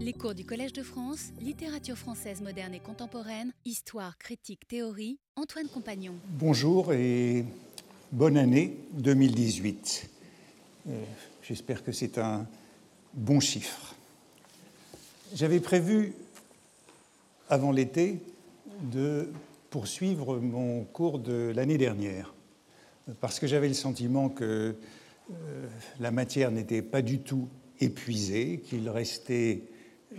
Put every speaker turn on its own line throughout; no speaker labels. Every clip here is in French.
Les cours du Collège de France, littérature française moderne et contemporaine, histoire, critique, théorie, Antoine Compagnon.
Bonjour et bonne année 2018. Euh, J'espère que c'est un bon chiffre. J'avais prévu, avant l'été, de poursuivre mon cours de l'année dernière, parce que j'avais le sentiment que euh, la matière n'était pas du tout épuisée, qu'il restait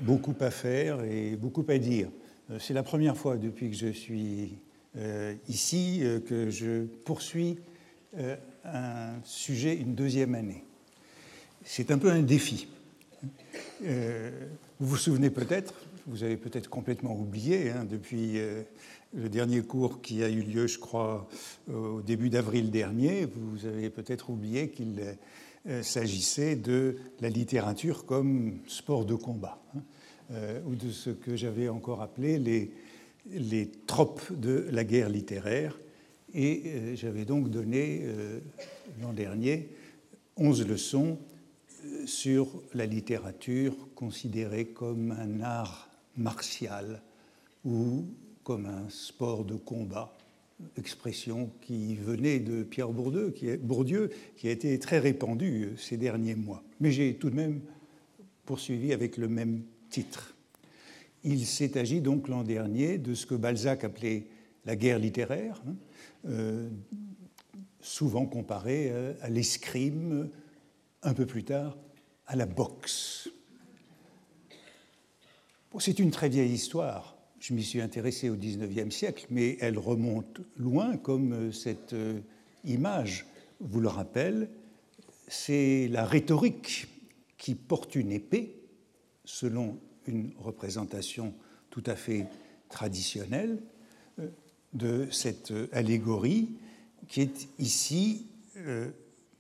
beaucoup à faire et beaucoup à dire. Euh, c'est la première fois depuis que je suis euh, ici que je poursuis un sujet une deuxième année. C'est un peu un défi. vous vous souvenez peut-être, vous avez peut-être complètement oublié hein, depuis le dernier cours qui a eu lieu, je crois, au début d'avril dernier, vous avez peut-être oublié qu'il euh, s'agissait de la littérature comme sport de combat, hein, euh, ou de ce que j'avais encore appelé les, les tropes de la guerre littéraire. Et euh, j'avais donc donné l'an dernier 11 leçons sur la littérature considérée comme un art martial ou comme un sport de combat, expression qui venait de Pierre Bourdieu qui, a été très répandue euh, ces derniers mois. Mais j'ai tout de même poursuivi avec le même titre. Il s'est agi donc l'an dernier de ce que Balzac appelait la guerre littéraire, hein, euh, souvent comparée euh, à l'escrime, un peu plus tard à la boxe. C'est une très vieille histoire je m'y suis intéressé au XIXe siècle, mais elle remonte loin, comme euh, cette euh, image vous le rappelle. C'est la rhétorique qui porte une épée, selon une représentation tout à fait traditionnelle euh, de cette allégorie, qui est ici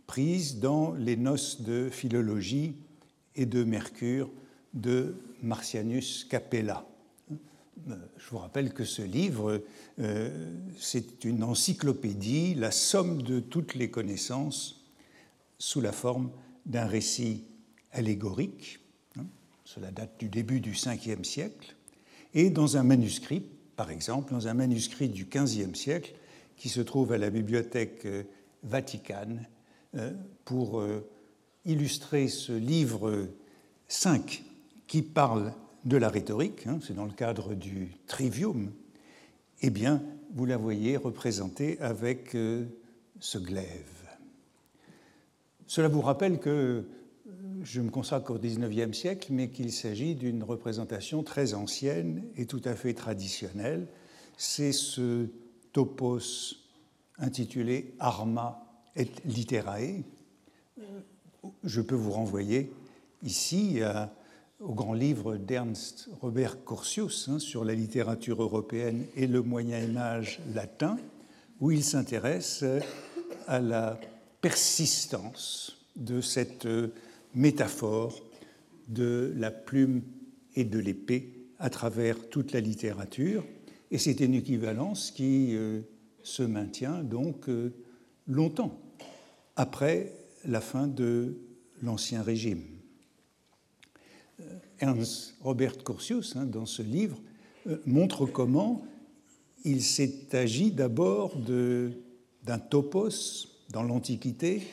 prise dans les noces de philologie et de Mercure de Marcianus Capella. Euh, je vous rappelle que ce livre, euh, c'est une encyclopédie, la somme de toutes les connaissances sous la forme d'un récit allégorique. Hein, cela date du début du Ve siècle. Et dans un manuscrit, par exemple, dans un manuscrit du XVe siècle, qui se trouve à la bibliothèque euh, Vaticane, pour illustrer ce livre 5 qui parle de la rhétorique, hein, c'est dans le cadre du trivium, eh bien, vous la voyez représentée avec euh, ce glaive. Cela vous rappelle que euh, je me consacre au XIXe siècle, mais qu'il s'agit d'une représentation très ancienne et tout à fait traditionnelle. C'est ce topos intitulé Arma et Literae. Je peux vous renvoyer ici à au grand livre d'Ernst Robert Corsius hein, sur la littérature européenne et le Moyen Âge latin, où il s'intéresse à la persistance de cette métaphore de la plume et de l'épée à travers toute la littérature. Et c'est une équivalence qui euh, se maintient donc euh, longtemps après la fin de l'Ancien Régime. Ernst Robert Corsius, hein, dans ce livre, euh, montre comment il s'est agi d'abord d'un topos dans l'Antiquité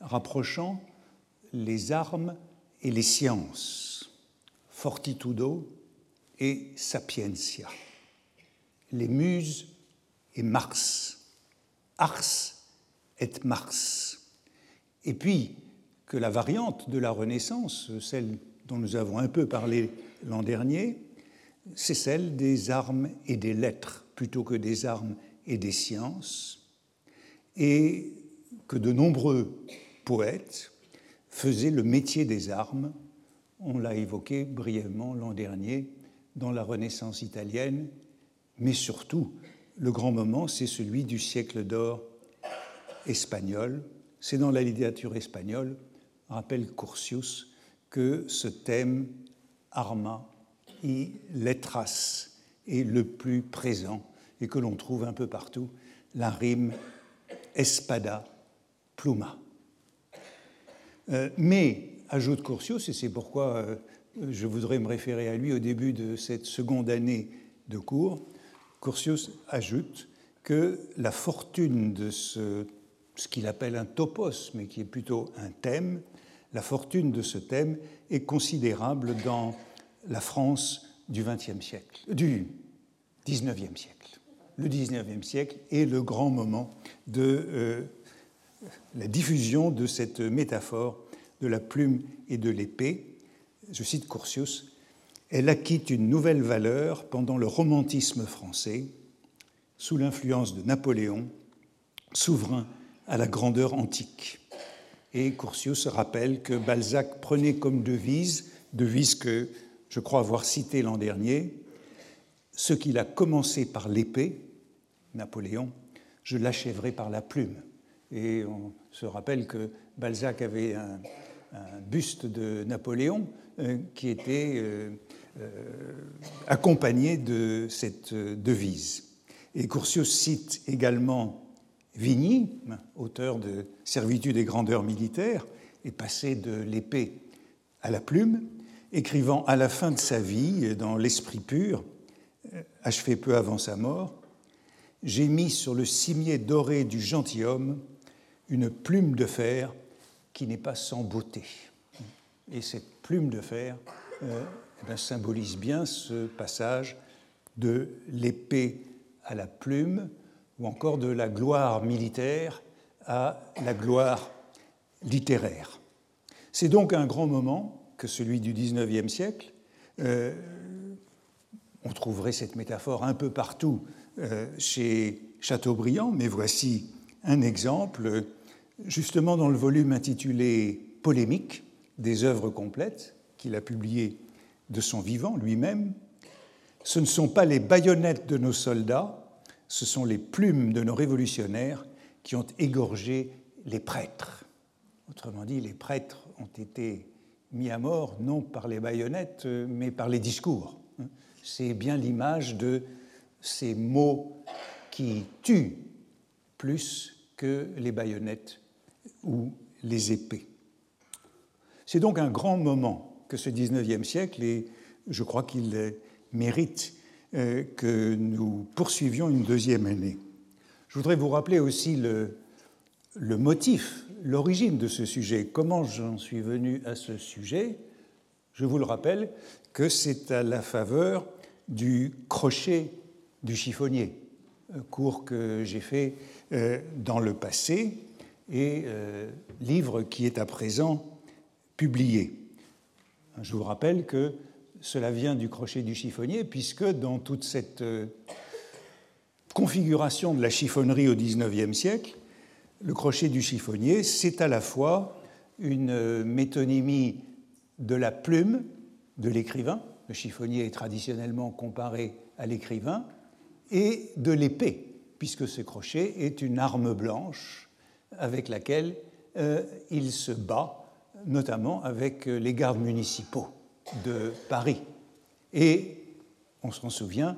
rapprochant les armes et les sciences, fortitudo et sapientia, les muses et Mars, ars et Mars. Et puis que la variante de la Renaissance, celle dont nous avons un peu parlé l'an dernier, c'est celle des armes et des lettres plutôt que des armes et des sciences, et que de nombreux poètes faisaient le métier des armes, on l'a évoqué brièvement l'an dernier, dans la Renaissance italienne, mais surtout, le grand moment, c'est celui du siècle d'or espagnol. C'est dans la littérature espagnole, rappelle Curtius, que ce thème arma et letras est le plus présent et que l'on trouve un peu partout, la rime espada pluma. Euh, mais, ajoute Curtius, et c'est pourquoi euh, je voudrais me référer à lui au début de cette seconde année de cours, Curtius ajoute que la fortune de ce, ce qu'il appelle un topos, mais qui est plutôt un thème, la fortune de ce thème est considérable dans la France du XXe siècle, du XIXe siècle. Le XIXe siècle est le grand moment de euh, la diffusion de cette métaphore de la plume et de l'épée. Je cite Curtius Elle acquitte une nouvelle valeur pendant le romantisme français, sous l'influence de Napoléon, souverain à la grandeur antique. Et Curtius rappelle que Balzac prenait comme devise, devise que je crois avoir citée l'an dernier, ce qu'il a commencé par l'épée, Napoléon, je l'achèverai par la plume. Et on se rappelle que Balzac avait un, buste de Napoléon euh, qui était euh, euh, accompagné de cette devise. Et Curtius cite également Vigny, auteur de Servitude et grandeur militaire, est passé de l'épée à la plume, écrivant à la fin de sa vie, dans L'Esprit pur, achevé peu avant sa mort, J'ai mis sur le cimier doré du gentilhomme une plume de fer qui n'est pas sans beauté. Et cette plume de fer euh, eh symbolise bien ce passage de l'épée à la plume, ou encore de la gloire militaire à la gloire littéraire. C'est donc un grand moment que celui du XIXe siècle. Euh, on trouverait cette métaphore un peu partout euh, chez Chateaubriand, mais voici un exemple, justement dans le volume intitulé Polémique des œuvres complètes qu'il a publié de son vivant lui-même. Ce ne sont pas les baïonnettes de nos soldats, ce sont les plumes de nos révolutionnaires qui ont égorgé les prêtres. Autrement dit, les prêtres ont été mis à mort non par les baïonnettes, mais par les discours. C'est bien l'image de ces mots qui tuent plus que les baïonnettes ou les épées. C'est donc un grand moment que ce XIXe siècle et je crois qu'il mérite que nous poursuivions une deuxième année. Je voudrais vous rappeler aussi le, motif, l'origine de ce sujet, comment j'en suis venu à ce sujet? Je vous le rappelle que c'est à la faveur du crochet du chiffonnier, euh, cours que j'ai fait euh, dans le passé et livre qui est à présent publié. Je vous rappelle que cela vient du crochet du chiffonnier, puisque dans toute cette euh, configuration de la chiffonnerie au XIXe siècle, le crochet du chiffonnier, c'est à la fois une euh, métonymie de la plume de l'écrivain, le chiffonnier est traditionnellement comparé à l'écrivain, et de l'épée, puisque ce crochet est une arme blanche avec laquelle euh, il se bat, notamment avec les gardes municipaux de Paris. Et on s'en souvient,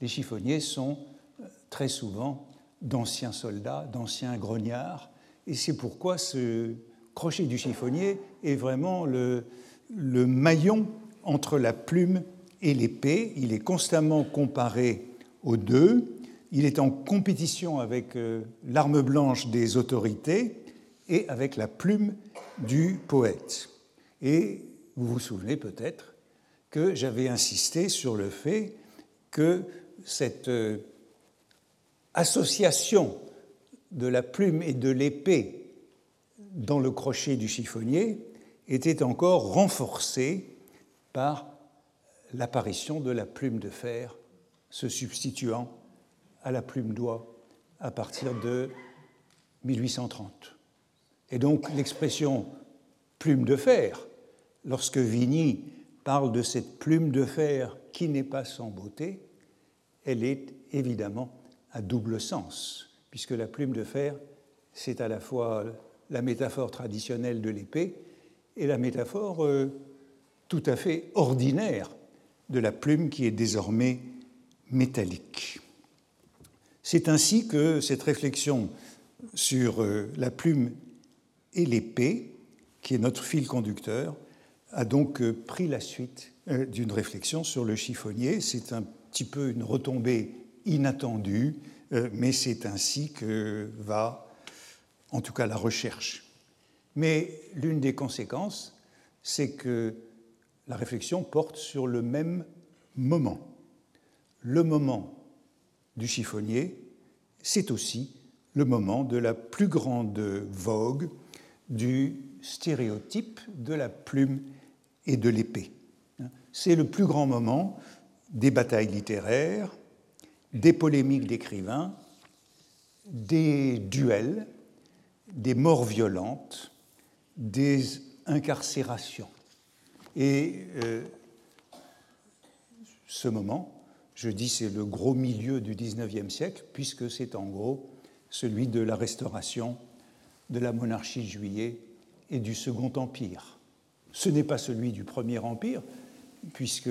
les chiffonniers sont euh, très souvent d'anciens soldats, d'anciens grognards, et c'est pourquoi ce crochet du chiffonnier est vraiment le, le maillon entre la plume et l'épée. Il est constamment comparé aux deux. Il est en compétition avec euh, l'arme blanche des autorités et avec la plume du poète. Et vous vous souvenez peut-être que j'avais insisté sur le fait que cette euh, association de la plume et de l'épée dans le crochet du chiffonnier était encore renforcée par l'apparition de la plume de fer se substituant à la plume d'oie à partir de 1830. Et donc l'expression plume de fer lorsque Vigny parle de cette plume de fer qui n'est pas sans beauté, elle est évidemment à double sens, puisque la plume de fer, c'est à la fois la métaphore traditionnelle de l'épée et la métaphore euh, tout à fait ordinaire de la plume qui est désormais métallique. C'est ainsi que cette réflexion sur euh, la plume et l'épée, qui est notre fil conducteur, a donc pris la suite d'une réflexion sur le chiffonnier. C'est un petit peu une retombée inattendue, mais c'est ainsi que va, en tout cas, la recherche. Mais l'une des conséquences, c'est que la réflexion porte sur le même moment. Le moment du chiffonnier, c'est aussi le moment de la plus grande vogue du stéréotype de la plume et de l'épée. C'est le plus grand moment des batailles littéraires, des polémiques d'écrivains, des duels, des morts violentes, des incarcérations. Et euh, ce moment, je dis c'est le gros milieu du XIXe siècle, puisque c'est en gros celui de la restauration de la monarchie de juillet et du Second Empire. Ce n'est pas celui du Premier Empire, puisque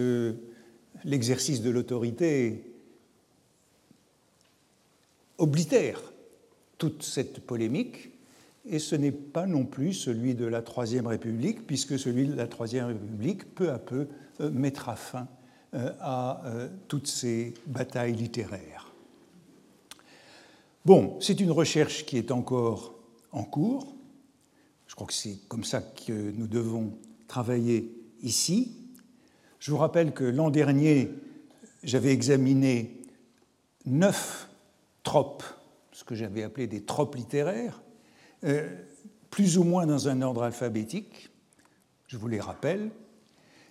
l'exercice de l'autorité oblitère toute cette polémique, et ce n'est pas non plus celui de la Troisième République, puisque celui de la Troisième République, peu à peu, euh, mettra fin euh, à euh, toutes ces batailles littéraires. Bon, c'est une recherche qui est encore en cours. Je crois que c'est comme ça que nous devons travailler ici. Je vous rappelle que l'an dernier, j'avais examiné neuf tropes, ce que j'avais appelé des tropes littéraires, euh, plus ou moins dans un ordre alphabétique, je vous les rappelle,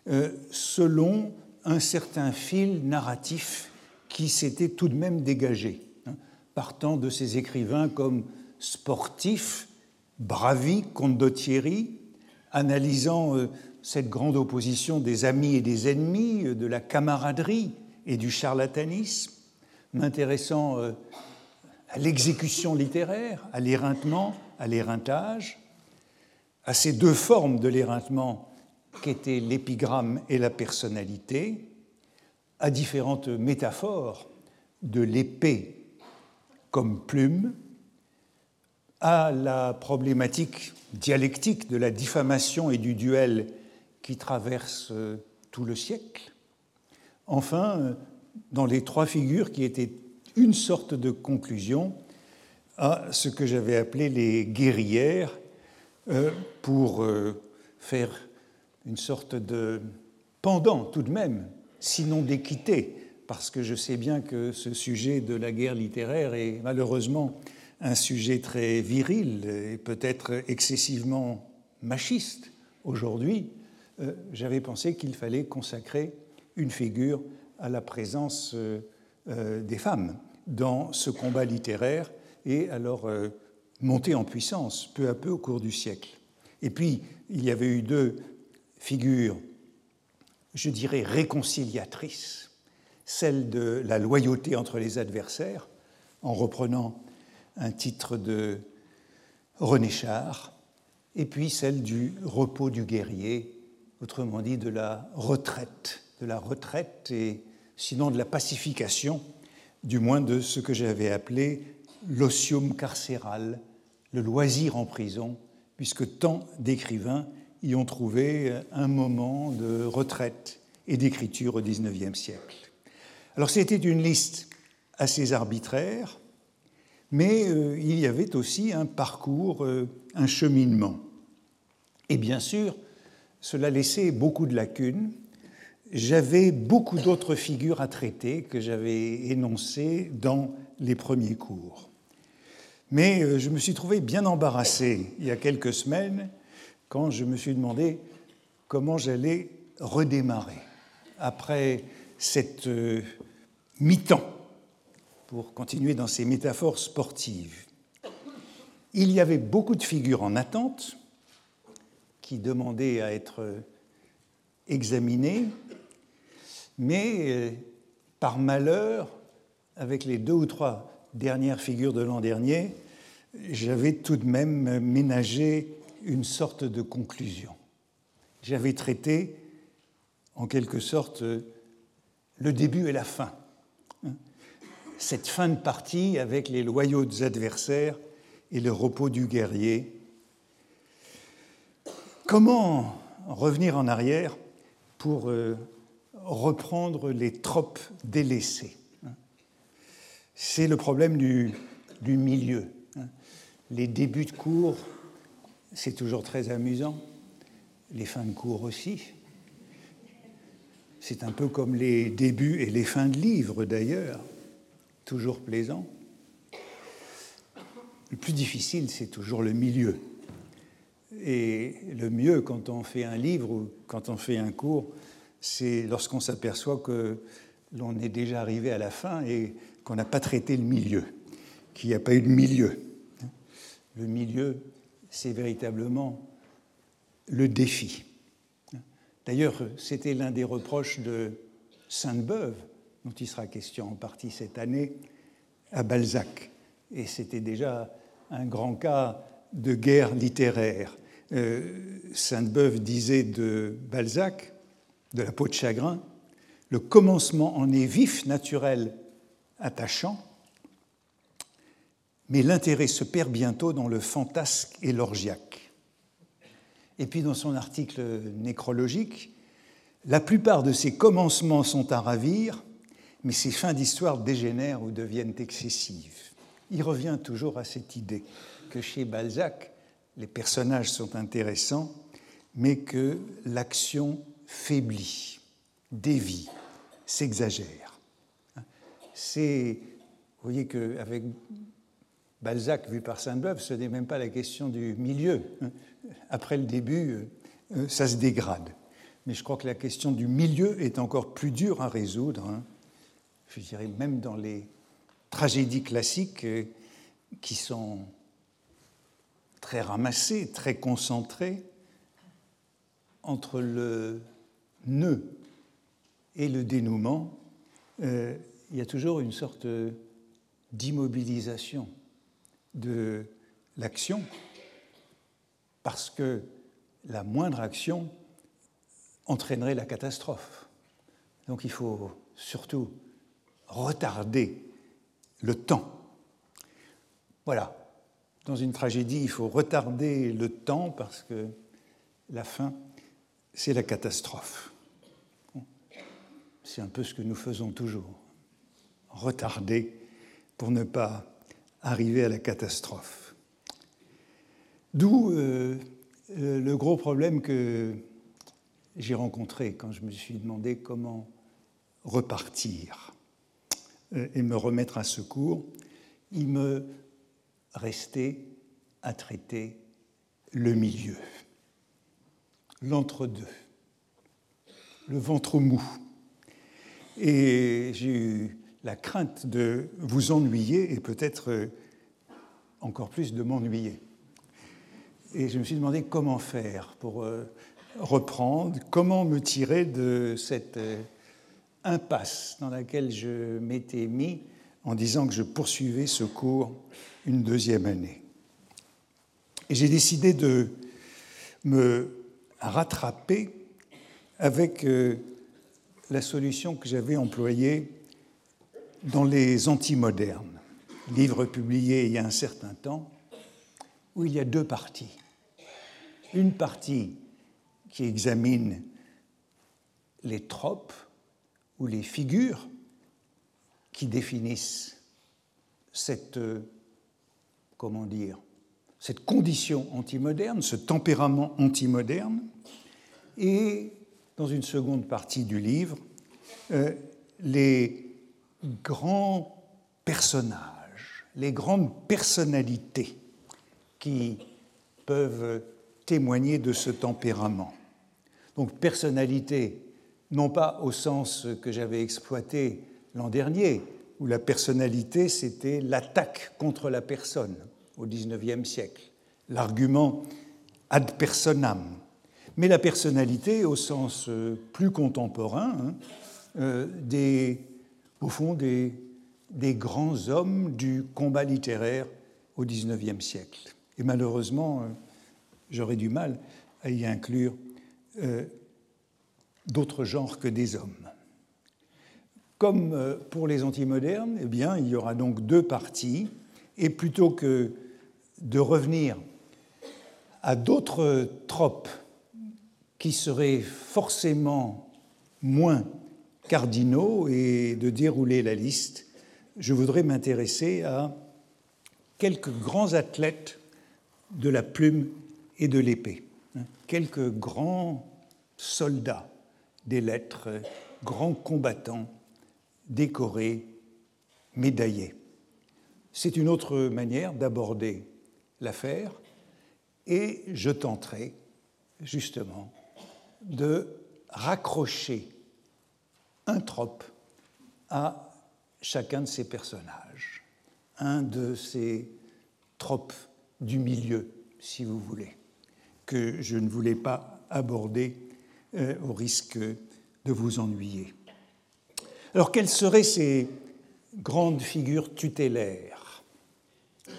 euh, selon un certain fil narratif qui s'était tout de même dégagé, hein, partant de ces écrivains comme Sportif, Bravi, Condottieri, analysant euh, cette grande opposition des amis et des ennemis, de la camaraderie et du charlatanisme, m'intéressant à l'exécution littéraire, à l'éreintement, à l'éreintage, à ces deux formes de l'éreintement qu'étaient l'épigramme et la personnalité, à différentes métaphores de l'épée comme plume, à la problématique dialectique de la diffamation et du duel qui traverse tout le siècle. Enfin, dans les trois figures qui étaient une sorte de conclusion à ce que j'avais appelé les guerrières euh, pour euh, faire une sorte de pendant tout de même, sinon d'équité, parce que je sais bien que ce sujet de la guerre littéraire est malheureusement un sujet très viril et peut-être excessivement machiste aujourd'hui. Euh, j'avais pensé qu'il fallait consacrer une figure à la présence des femmes dans ce combat littéraire et alors euh, monter en puissance peu à peu au cours du siècle. Et puis, il y avait eu deux figures, je dirais, réconciliatrices, celle de la loyauté entre les adversaires, en reprenant un titre de René Char, et puis celle du repos du guerrier, autrement dit de la retraite, de la retraite et sinon de la pacification, du moins de ce que j'avais appelé l'otium carcéral, le loisir en prison, puisque tant d'écrivains y ont trouvé un moment de retraite et d'écriture au XIXe siècle. Alors c'était une liste assez arbitraire, mais euh, il y avait aussi un parcours, euh, un cheminement. Et bien sûr, cela laissait beaucoup de lacunes. J'avais beaucoup d'autres figures à traiter que j'avais énoncées dans les premiers cours. Mais euh, je me suis trouvé bien embarrassé il y a quelques semaines quand je me suis demandé comment j'allais redémarrer après cette mi-temps pour continuer dans ces métaphores sportives. Il y avait beaucoup de figures en attente qui demandaient à être examinées, mais euh, par malheur, avec les deux ou trois dernière figure de l'an dernier, j'avais tout de même ménagé une sorte de conclusion. J'avais traité, en quelque sorte, le début et la fin. Cette fin de partie avec les loyaux adversaires et le repos du guerrier. Comment revenir en arrière pour euh, reprendre les tropes délaissées. C'est le problème du, du milieu. Les débuts de cours, c'est toujours très amusant. Les fins de cours aussi. C'est un peu comme les débuts et les fins de livres d'ailleurs, toujours plaisant. Le plus difficile, c'est toujours le milieu. Et le mieux quand on fait un livre ou quand on fait un cours, c'est lorsqu'on s'aperçoit que l'on est déjà arrivé à la fin et qu'on n'a pas traité le milieu, qu'il n'y a pas eu de milieu. Le milieu, c'est véritablement le défi. D'ailleurs, c'était l'un des reproches de Sainte-Beuve, dont il sera question en partie cette année, à Balzac. Et c'était déjà un grand cas de guerre littéraire. Euh, Sainte-Beuve disait de Balzac, de la peau de chagrin, le commencement en est vif, naturel, attachant, mais l'intérêt se perd bientôt dans le fantasque et l'orgiaque. Et puis dans son article nécrologique, la plupart de ces commencements sont à ravir, mais ces fins d'histoire dégénèrent ou deviennent excessives. Il revient toujours à cette idée que chez Balzac, les personnages sont intéressants, mais que l'action faiblit, dévie, s'exagère. Vous voyez qu'avec Balzac, vu par Sainte-Beuve, ce n'est même pas la question du milieu. Après le début, euh, ça se dégrade. Mais je crois que la question du milieu est encore plus dure à résoudre. Je dirais même dans les tragédies classiques euh, qui sont très ramassées, très concentrées, entre le nœud et le dénouement, euh, il y a toujours une sorte d'immobilisation de l'action, parce que la moindre action entraînerait la catastrophe. Donc il faut surtout retarder le temps. Voilà. Dans une tragédie, il faut retarder le temps parce que la fin, c'est la catastrophe. C'est un peu ce que nous faisons toujours. Retarder pour ne pas arriver à la catastrophe. D'où euh, le gros problème que j'ai rencontré quand je me suis demandé comment repartir et me remettre à secours. Il me restait à traiter le milieu, l'entre-deux, le ventre mou. Et j'ai eu la crainte de vous ennuyer et peut-être euh, encore plus de m'ennuyer. Et je me suis demandé comment faire pour euh, reprendre, comment me tirer de cette euh, impasse dans laquelle je m'étais mis en disant que je poursuivais ce cours une deuxième année. J'ai décidé de me rattraper avec la solution que j'avais employée dans les antimodernes, livre publié il y a un certain temps, où il y a deux parties. Une partie qui examine les tropes les figures qui définissent cette, comment dire, cette condition antimoderne, ce tempérament antimoderne, et dans une seconde partie du livre, euh, les grands personnages, les grandes personnalités qui peuvent témoigner de ce tempérament. Donc personnalité, non pas au sens que j'avais exploité l'an dernier, où la personnalité, c'était l'attaque contre la personne au XIXe siècle, l'argument ad personam. Mais la personnalité, au sens plus contemporain, hein, euh, des au fond, des, grands hommes du combat littéraire au XIXe siècle. Et malheureusement, euh, j'aurais du mal à y inclure euh, d'autres genres que des hommes. Comme euh, pour les antimodernes, eh bien, il y aura donc deux parties, et plutôt que de revenir à d'autres tropes qui seraient forcément moins cardinaux et de dérouler la liste, je voudrais m'intéresser à quelques grands athlètes de la plume et de l'épée, hein, quelques grands soldats des lettres, grands combattants décorés, médaillés. C'est une autre manière d'aborder l'affaire et je tenterai justement de raccrocher un trope à chacun de ces personnages, un de ces tropes du milieu, si vous voulez, que je ne voulais pas aborder euh, au risque de vous ennuyer. Alors, quelles seraient ces grandes figures tutélaires,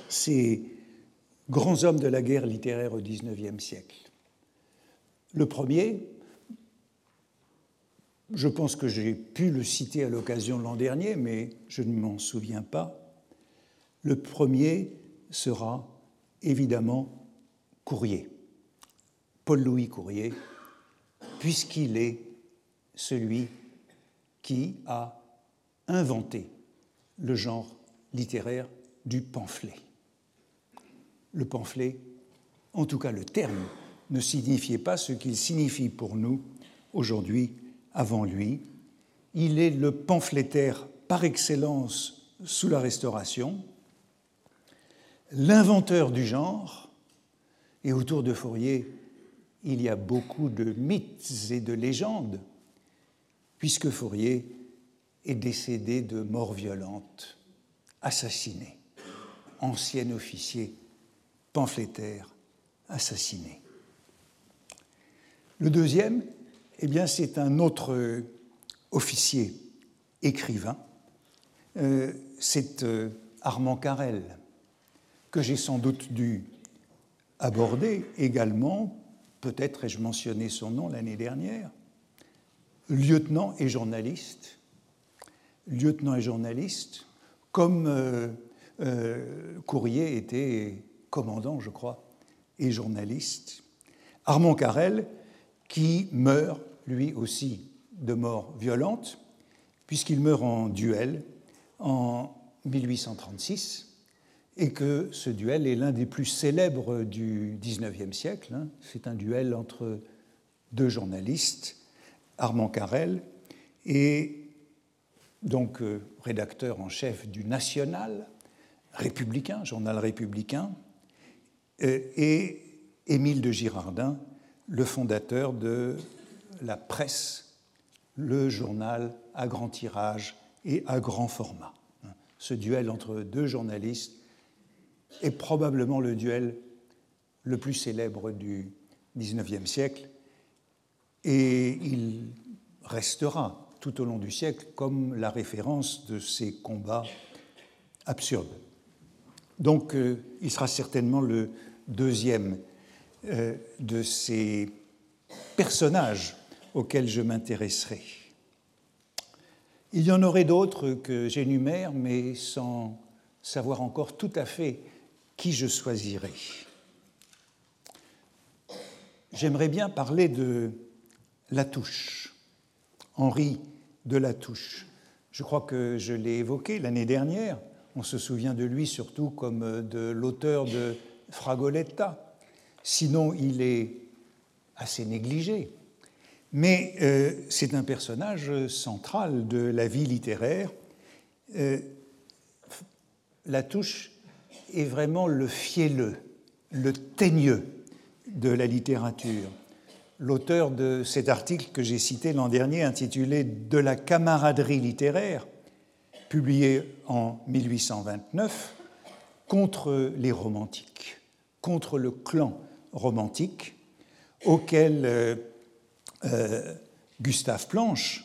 ces grands hommes de la guerre littéraire au XIXe siècle? Le premier, je pense que j'ai pu le citer à l'occasion l'an dernier, mais je ne m'en souviens pas. Le premier sera évidemment Courrier, Paul-Louis Courrier, puisqu'il est celui qui a inventé le genre littéraire du pamphlet. Le pamphlet, en tout cas le terme, ne signifiait pas ce qu'il signifie pour nous aujourd'hui avant lui. Il est le pamphlétaire par excellence sous la Restauration, l'inventeur du genre, et autour de Fourier, il y a beaucoup de mythes et de légendes, puisque Fourier est décédé de mort violente, assassiné, ancien officier pamphlétaire assassiné. Le deuxième, eh bien, c'est un autre officier écrivain, euh, c'est euh, Armand Carrel, que j'ai sans doute dû aborder également, peut-être ai-je mentionné son nom l'année dernière, lieutenant et journaliste, lieutenant et journaliste, comme Courrier était commandant, je crois, et journaliste. Armand Carrel, qui meurt lui aussi de mort violente, puisqu'il meurt en duel en 1836, et que ce duel est l'un des plus célèbres du XIXe siècle. Hein. C'est un duel entre deux journalistes, Armand Carrel et donc euh, rédacteur en chef du National républicain, journal républicain, euh, et Émile de Girardin, le fondateur de la presse, le journal à grand tirage et à grand format. Ce duel entre deux journalistes est probablement le duel le plus célèbre du XIXe siècle et il restera tout au long du siècle comme la référence de ces combats absurdes. Donc euh, il sera certainement le deuxième euh, de ces personnages auxquels je m'intéresserai. Il y en aurait d'autres que j'énumère, mais sans savoir encore tout à fait qui je choisirai. J'aimerais bien parler de Latouche, Henri de Latouche. Je crois que je l'ai évoqué l'année dernière. On se souvient de lui surtout comme de l'auteur de Fragoletta, sinon il est assez négligé. Mais euh, c'est un personnage central de la vie littéraire. Euh, la touche est vraiment le fielleux, le teigneux de la littérature. L'auteur de cet article que j'ai cité l'an dernier, intitulé De la camaraderie littéraire, publié en 1829, contre les romantiques, contre le clan romantique auquel euh, euh, Gustave Planche,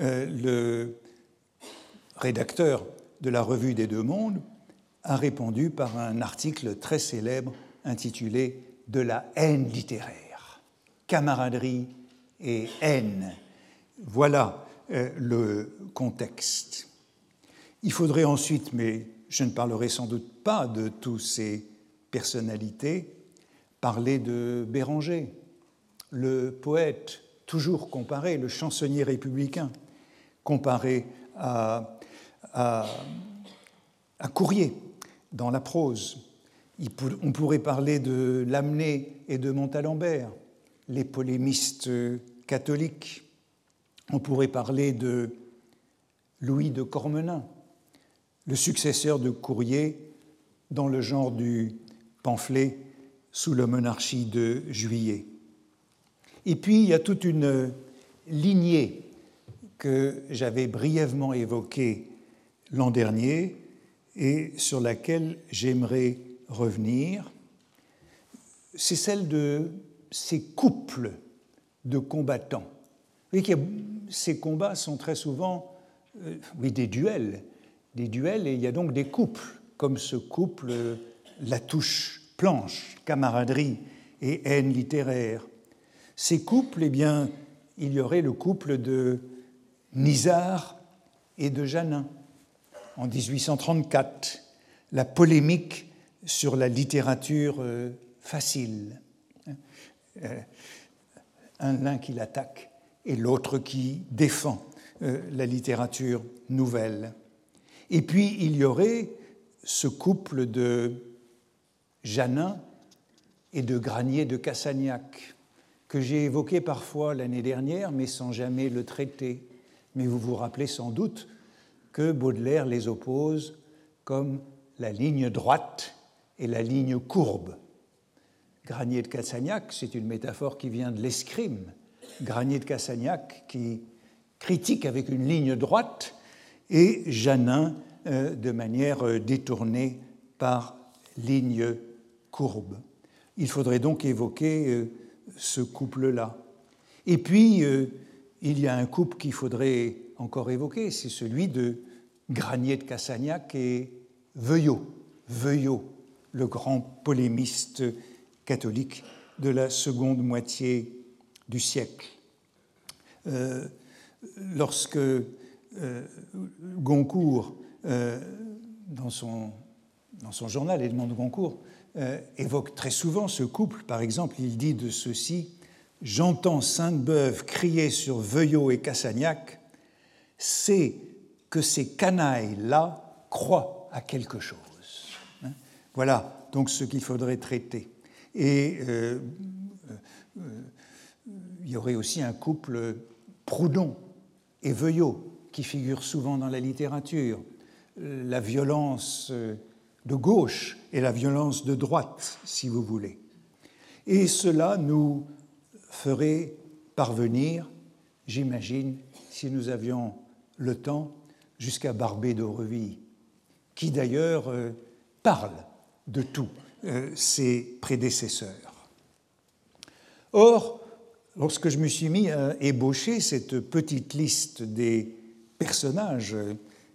euh, le rédacteur de la Revue des Deux Mondes, a répondu par un article très célèbre intitulé De la haine littéraire. Camaraderie et haine. Voilà le contexte. Il faudrait ensuite, mais je ne parlerai sans doute pas de toutes ces personnalités, parler de Béranger, le poète toujours comparé, le chansonnier républicain, comparé à, à, Courrier dans la prose. on pourrait parler de Lamennais et de Montalembert, les polémistes catholiques. On pourrait parler de Louis de Cormenin, le successeur de Courrier dans le genre du pamphlet sous la monarchie de Juillet. Et puis, il y a toute une lignée que j'avais brièvement évoquée l'an dernier et sur laquelle j'aimerais revenir. C'est celle de ces couples de combattants. Vous voyez ces combats sont très souvent euh, oui, des duels, des duels, et il y a donc des couples, comme ce couple euh, La Touche Planche, camaraderie et haine littéraire. Ces couples, eh bien, il y aurait le couple de Nizar et de Janin en 1834, la polémique sur la littérature euh, facile. Un l'un qui l'attaque et l'autre qui défend euh, la littérature nouvelle. Et puis il y aurait ce couple de Janin et de Granier de Cassagnac, que j'ai évoqué parfois l'année dernière, mais sans jamais le traiter. Mais vous vous rappelez sans doute que Baudelaire les oppose comme la ligne droite et la ligne courbe. Granier de Cassagnac, c'est une métaphore qui vient de l'escrime. Granier de Cassagnac qui critique avec une ligne droite et Janin euh, de manière euh, détournée par ligne courbe. Il faudrait donc évoquer euh, ce couple-là. Et puis, il y a un couple qu'il faudrait encore évoquer, c'est celui de Granier de Cassagnac et Veuillot. Veuillot, le grand polémiste catholique de la seconde moitié du siècle lorsque euh, Goncourt, euh, dans, son, dans son journal, Edmond de Goncourt, euh, évoque très souvent ce couple. Par exemple, il dit de ceci J'entends Sainte-Beuve crier sur Veuillot et Cassagnac, c'est que ces canailles-là croient à quelque chose. Hein? voilà donc ce qu'il faudrait traiter. Et il y aurait aussi un couple Proudhon et Veuillot, qui figure souvent dans la littérature, la violence de gauche et la violence de droite, si vous voulez. Et cela nous ferait parvenir, j'imagine, si nous avions le temps, jusqu'à Barbé d'Aurevilly, qui d'ailleurs euh, parle de tous euh, ses prédécesseurs. Or, lorsque je me suis mis à ébaucher cette petite liste des personnages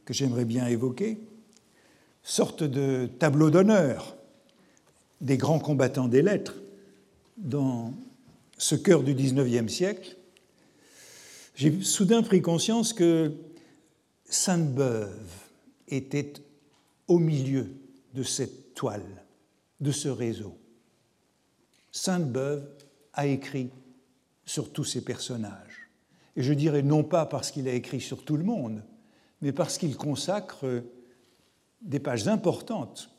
que j'aimerais bien évoquer, sorte de tableau d'honneur des grands combattants des lettres dans ce cœur du XIXe siècle, j'ai soudain pris conscience que Sainte-Beuve était au milieu de cette toile, de ce réseau. Sainte-Beuve a écrit sur tous ces personnages. Et je dirais non pas parce qu'il a écrit sur tout le monde, mais parce qu'il consacre des pages importantes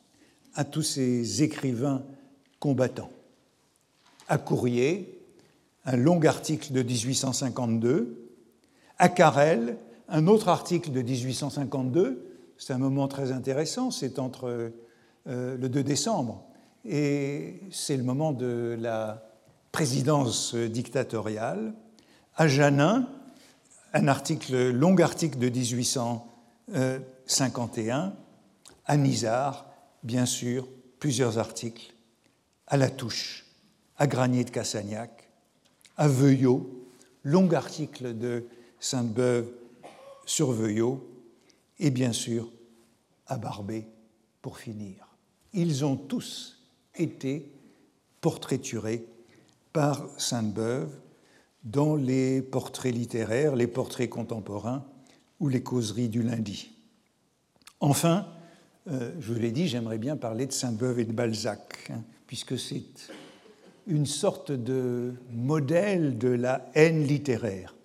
à tous ces écrivains combattants. À Courrier, un long article de 1852, à Carrel, un autre article de 1852, c'est un moment très intéressant, c'est entre euh, le 2 décembre et c'est le moment de la présidence dictatoriale, à Janin, un article, long article de 1851, à Nizar, bien sûr, plusieurs articles, à La Touche, à Granier de Cassagnac, à Veuillot, long article de Sainte-Beuve sur Veuillot, et bien sûr à Barbé pour finir. Ils ont tous été portraiturés par Sainte-Beuve dans les portraits littéraires, les portraits contemporains ou les causeries du lundi. Enfin, euh, je vous l'ai dit, j'aimerais bien parler de Sainte-Beuve et de Balzac, hein, puisque c'est une sorte de modèle de la haine littéraire.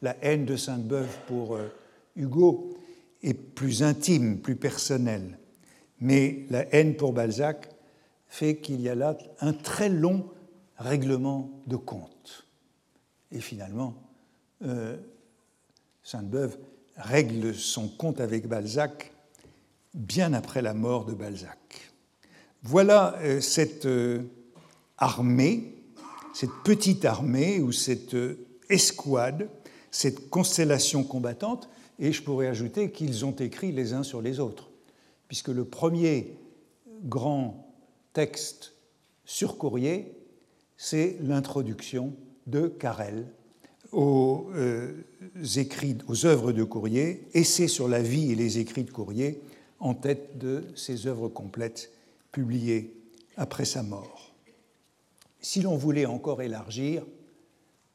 La haine de Sainte-Beuve pour euh, Hugo est plus intime, plus personnelle. Mais la haine pour Balzac fait qu'il y a là un très long règlement de compte. Et finalement, euh, Sainte-Beuve règle son compte avec Balzac bien après la mort de Balzac. Voilà euh, cette euh, armée, cette petite armée ou cette escouade, cette constellation combattante, et je pourrais ajouter qu'ils ont écrit les uns sur les autres, puisque le premier grand texte sur courrier, c'est l'introduction de Carrel aux, euh, écrits, aux œuvres de Courrier, Essai sur la vie et les écrits de Courrier, en tête de ses œuvres complètes publiées après sa mort. Si l'on voulait encore élargir,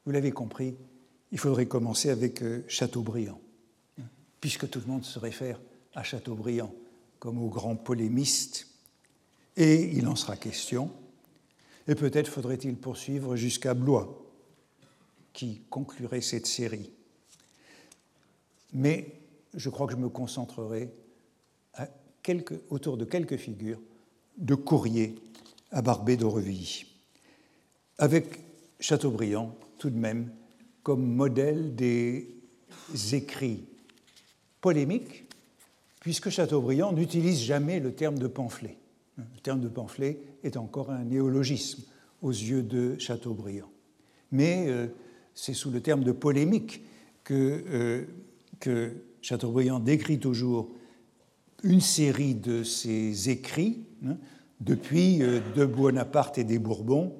vous l'avez compris, il faudrait commencer avec euh, Chateaubriand, puisque tout le monde se réfère à Chateaubriand comme au grand polémiste, et il en sera question. Et peut-être faudrait-il poursuivre jusqu'à Blois, qui conclurait cette série. Mais je crois que je me concentrerai autour de quelques figures de courrier à Barbé d'Aurevilly, avec Chateaubriand tout de même comme modèle des écrits polémiques, puisque Chateaubriand n'utilise jamais le terme de pamphlet. Le terme de pamphlet est encore un néologisme aux yeux de Chateaubriand. Mais euh, c'est sous le terme de polémique que, euh, que Chateaubriand décrit toujours une série de ses écrits, hein, depuis euh, De Bonaparte et des Bourbons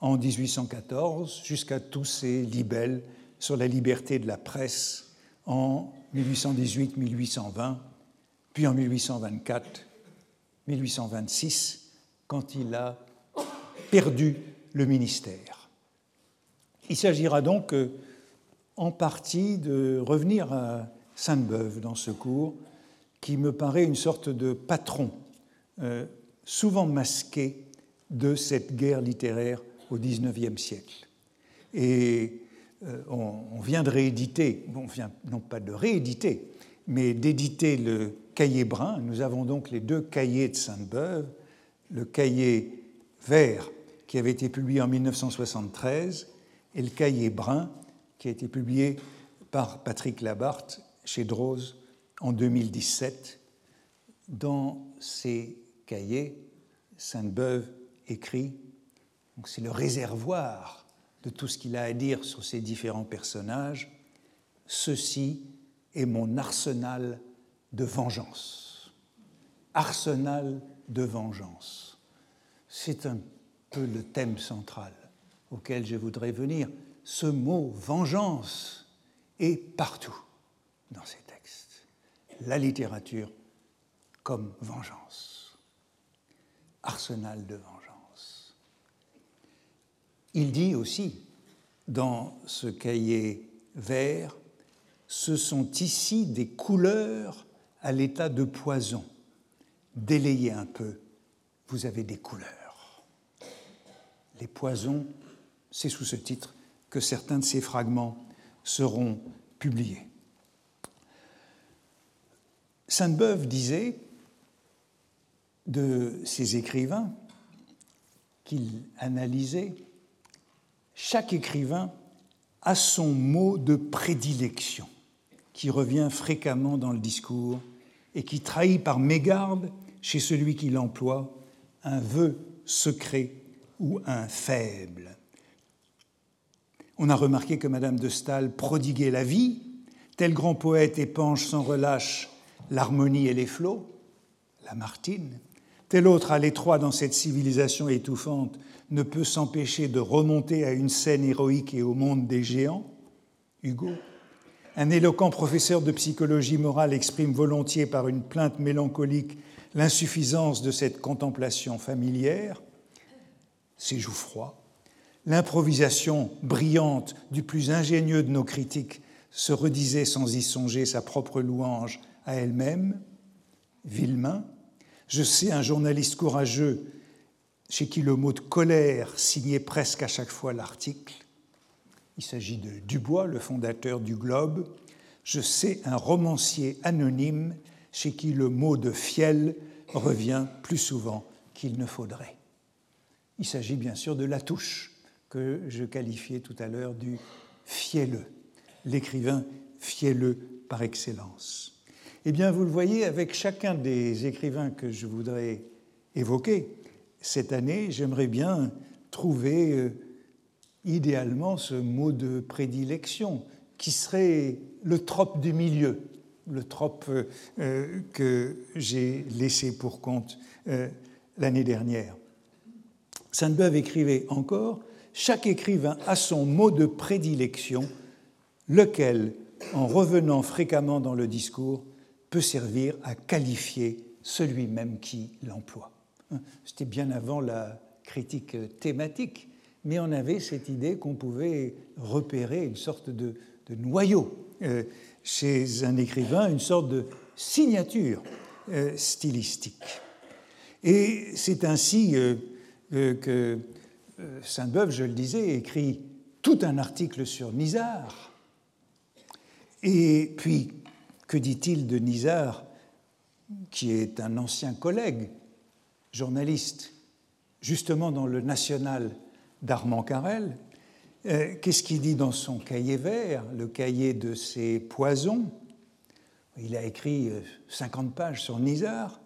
en 1814 jusqu'à tous ses libelles sur la liberté de la presse en 1818-1820, puis en 1824-1826, quand il a perdu le ministère. Il s'agira donc euh, en partie de revenir à Sainte-Beuve dans ce cours, qui me paraît une sorte de patron, euh, souvent masqué de cette guerre littéraire au XIXe siècle. Et euh, on, vient de rééditer, on vient non pas de rééditer, mais d'éditer le cahier brun. Nous avons donc les deux cahiers de Sainte-Beuve, le cahier vert qui avait été publié en 1973 et le cahier brun qui a été publié par Patrick Labarthe chez Drose en 2017. Dans ces cahiers, Sainte-Beuve écrit, c'est le réservoir de tout ce qu'il a à dire sur ces différents personnages, ceci est mon arsenal de vengeance. Arsenal de vengeance. C'est un peu le thème central auquel je voudrais venir, ce mot vengeance est partout dans ces textes. La littérature comme vengeance, arsenal de vengeance. Il dit aussi dans ce cahier vert, ce sont ici des couleurs à l'état de poison. Délayez un peu, vous avez des couleurs. Les poisons c'est sous ce titre que certains de ces fragments seront publiés. Sainte-Beuve disait de ses écrivains qu'il analysait, chaque écrivain a son mot de prédilection qui revient fréquemment dans le discours et qui trahit par mégarde chez celui qui l'emploie un vœu secret ou un faible. On a remarqué que Madame de Staël prodiguait la vie, tel grand poète épanche sans relâche l'harmonie et les flots, Lamartine, tel autre à l'étroit dans cette civilisation étouffante ne peut s'empêcher de remonter à une scène héroïque et au monde des géants, Hugo. Un éloquent professeur de psychologie morale exprime volontiers par une plainte mélancolique l'insuffisance de cette contemplation familière, c'est Jouffroy l'improvisation brillante du plus ingénieux de nos critiques se redisait sans y songer sa propre louange à elle-même, Villemain, je sais un journaliste courageux chez qui le mot de colère signait presque à chaque fois l'article. Il s'agit de Dubois, le fondateur du Globe. Je sais un romancier anonyme chez qui le mot de fiel revient plus souvent qu'il ne faudrait. Il s'agit bien sûr de Latouche, que je qualifiais tout à l'heure du fielleux, l'écrivain fielleux par excellence. Eh bien, vous le voyez, avec chacun des écrivains que je voudrais évoquer cette année, j'aimerais bien trouver euh, idéalement ce mot de prédilection qui serait le trope du milieu, le trope euh, euh, que j'ai laissé pour compte l'année dernière. Sainte-Beuve écrivait encore Chaque écrivain a son mot de prédilection, lequel, en revenant fréquemment dans le discours, peut servir à qualifier celui même qui l'emploie. C'était bien avant la critique thématique, mais on avait cette idée qu'on pouvait repérer une sorte de, noyau euh, chez un écrivain, une sorte de signature euh, stylistique. Et c'est ainsi euh, que Sainte-Beuve, je le disais, écrit tout un article sur Nizar. Et puis, que dit-il de Nizar, qui est un ancien collègue, journaliste, justement dans le National d'Armand Carrel euh, Qu'est-ce qu'il dit dans son cahier vert, le cahier de ses poisons? Il a écrit 50 euh, pages sur Nizar.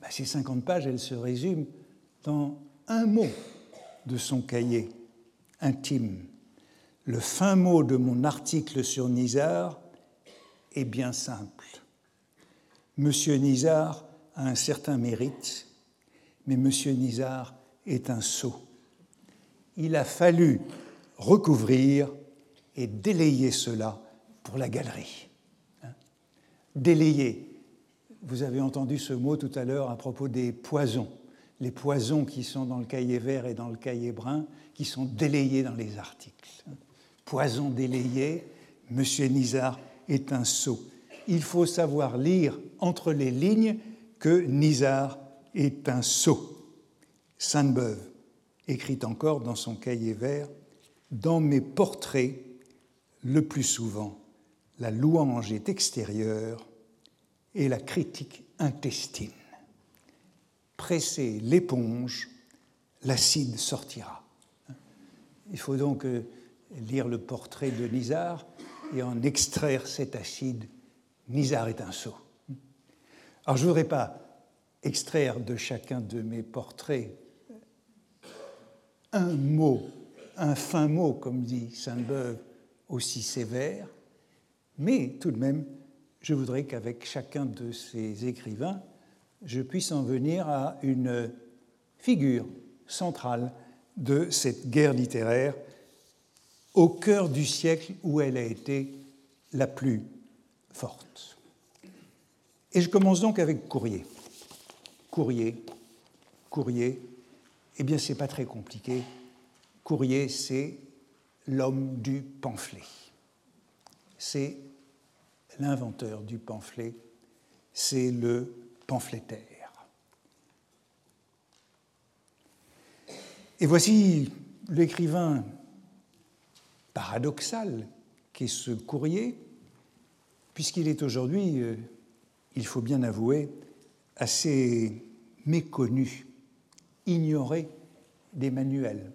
Ben, ces 50 pages, elles se résument dans un mot de son cahier intime. Le fin mot de mon article sur Nizar est bien simple. Monsieur Nizar a un certain mérite, mais Monsieur Nizar est un sot. Il a fallu recouvrir et délayer cela pour la galerie. Hein? Délayer. Vous avez entendu ce mot tout à l'heure à propos des poisons. Les poisons qui sont dans le cahier vert et dans le cahier brun, qui sont délayés dans les articles. Poison délayé, Monsieur Nizar est un sot. Il faut savoir lire entre les lignes que Nizar est un sot. Sainte-Beuve écrit encore dans son cahier vert Dans mes portraits, le plus souvent, la louange est extérieure et la critique intestine. Pressez l'éponge, l'acide sortira. Il faut donc euh, lire le portrait de Nizar et en extraire cet acide. Nizar est un sot. Alors je ne voudrais pas extraire de chacun de mes portraits un mot, un fin mot, comme dit Sainte-Beuve, aussi sévère, mais tout de même, je voudrais qu'avec chacun de ces écrivains, je puisse en venir à une figure centrale de cette guerre littéraire au cœur du siècle où elle a été la plus forte. Et je commence donc avec Courrier. Courrier, Courrier, eh bien, ce n'est pas très compliqué. Courrier, c'est l'homme du pamphlet. C'est l'inventeur du pamphlet. C'est le pamphlétaire. Et voici l'écrivain paradoxal qu'est ce courrier, puisqu'il est aujourd'hui, euh, il faut bien avouer, assez méconnu ignoré des manuels,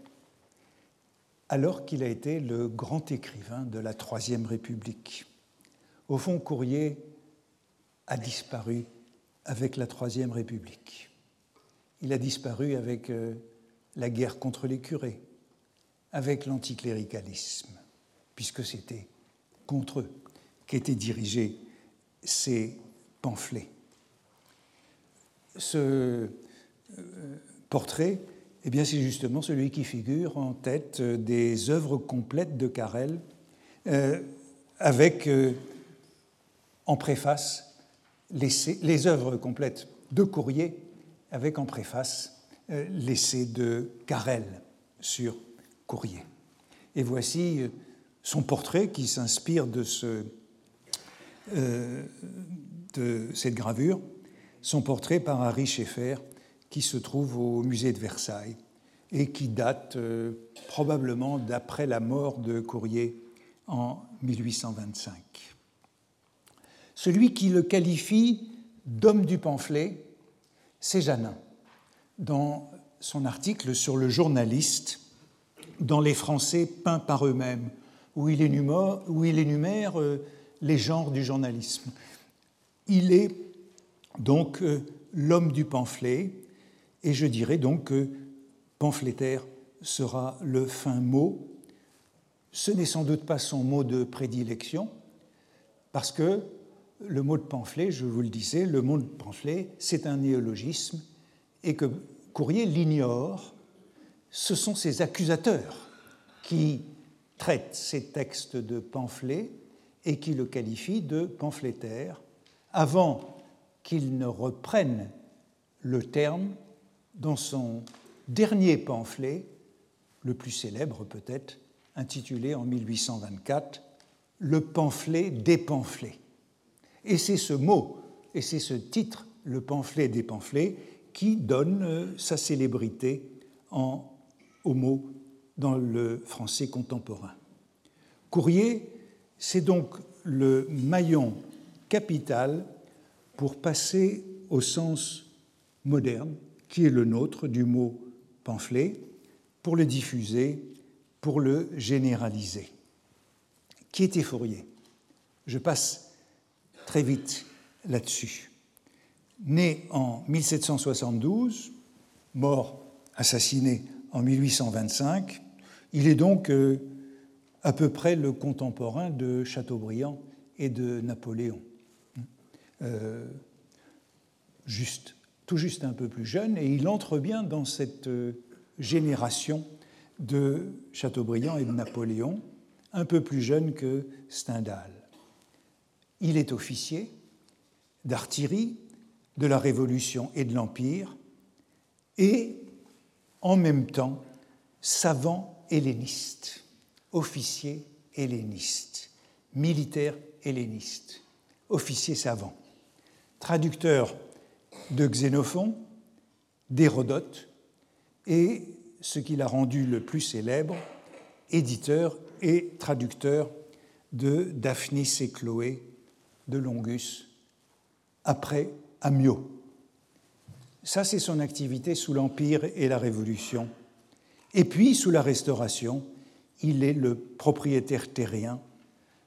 alors qu'il a été le grand écrivain de la Troisième République. Au fond, Courrier a disparu avec la Troisième République. Il a disparu avec euh, la guerre contre les curés, avec l'anticléricalisme, puisque c'était contre eux qu'étaient dirigés ces pamphlets. Ce, euh, portrait, eh bien, c'est justement celui qui figure en tête euh, des œuvres complètes de Carrel, euh, avec en préface les, œuvres complètes de Courrier, avec en préface l'essai de Carrel sur Courrier. Et voici son portrait qui s'inspire de, ce, de cette gravure, son portrait par Harry Schaeffer qui se trouve au musée de Versailles et qui date euh, probablement d'après la mort de Courrier en 1825. Celui qui le qualifie d'homme du pamphlet, c'est Janin, dans son article sur le journaliste dans Les Français peints par eux-mêmes, où il énumère, euh, les genres du journalisme. Il est donc euh, l'homme du pamphlet, et je dirais donc que pamphlétaire sera le fin mot. Ce n'est sans doute pas son mot de prédilection, parce que le mot de pamphlet, je vous le disais, le mot de pamphlet, c'est un néologisme, et que Courrier l'ignore. Ce sont ses accusateurs qui traitent ces textes de pamphlets et qui le qualifient de pamphlétaire avant qu'il ne reprenne le terme dans son dernier pamphlet, le plus célèbre peut-être, intitulé en 1824 Le pamphlet des pamphlets. Et c'est ce mot et c'est ce titre, le pamphlet des pamphlets, qui donne euh, sa célébrité en, au mot dans le français contemporain. Courrier, c'est donc le maillon capital pour passer au sens moderne, qui est le nôtre du mot pamphlet, pour le diffuser, pour le généraliser. Qui était Fourier Je passe très vite là-dessus. Né en 1772, mort, assassiné en 1825, il est donc euh, à peu près le contemporain de Chateaubriand et de Napoléon. Euh, juste, tout juste un peu plus jeune, et il entre bien dans cette euh, génération de Chateaubriand et de Napoléon, un peu plus jeune que Stendhal. Il est officier d'artillerie de la Révolution et de l'Empire, et en même temps savant helléniste, officier helléniste, militaire helléniste, officier savant, traducteur de Xénophon, d'Hérodote, et ce qui l'a rendu le plus célèbre, éditeur et traducteur de Daphnis et Chloé de Longus, après Amio. Ça, c'est son activité sous l'Empire et la Révolution. Et puis, sous la Restauration, il est le propriétaire terrien,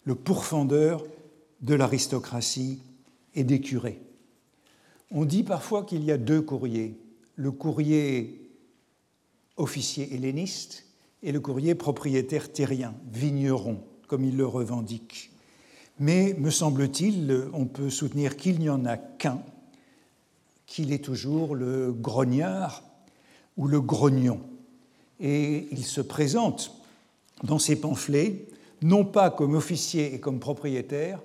le pourfendeur de l'aristocratie et des curés. On dit parfois qu'il y a deux courriers, le courrier officier helléniste et le courrier propriétaire terrien, vigneron, comme il le revendique. Mais, me semble-t-il, on peut soutenir qu'il n'y en a qu'un, qu'il est toujours le grognard ou le grognon. Et il se présente dans ses pamphlets, non pas comme officier et comme propriétaire,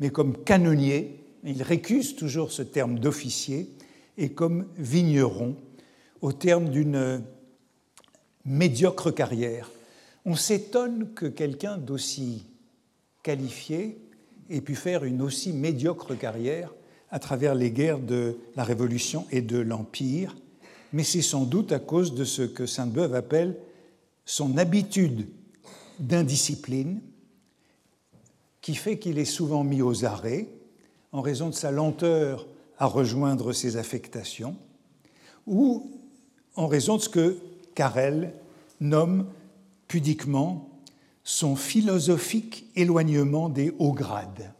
mais comme canonnier. Il récuse toujours ce terme d'officier et comme vigneron au terme d'une médiocre carrière. On s'étonne que quelqu'un d'aussi qualifié ait pu faire une aussi médiocre carrière à travers les guerres de la Révolution et de l'Empire, mais c'est sans doute à cause de ce que Sainte-Beuve appelle son habitude d'indiscipline, qui fait qu'il est souvent mis aux arrêts en raison de sa lenteur à rejoindre ses affectations, ou en raison de ce que Carrel nomme pudiquement son philosophique éloignement des hauts grades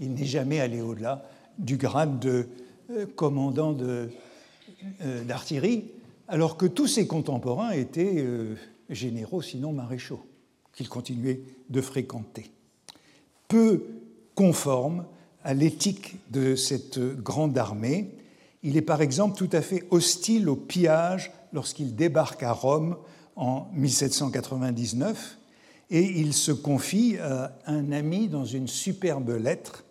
il n'est jamais allé au-delà du grade de euh, commandant euh, d'artillerie, alors que tous ses contemporains étaient euh, généraux, sinon maréchaux, qu'il continuait de fréquenter. Peu conforme à l'éthique de cette grande armée, il est par exemple tout à fait hostile au pillage lorsqu'il débarque à Rome en 1799 et il se confie à un ami dans une superbe lettre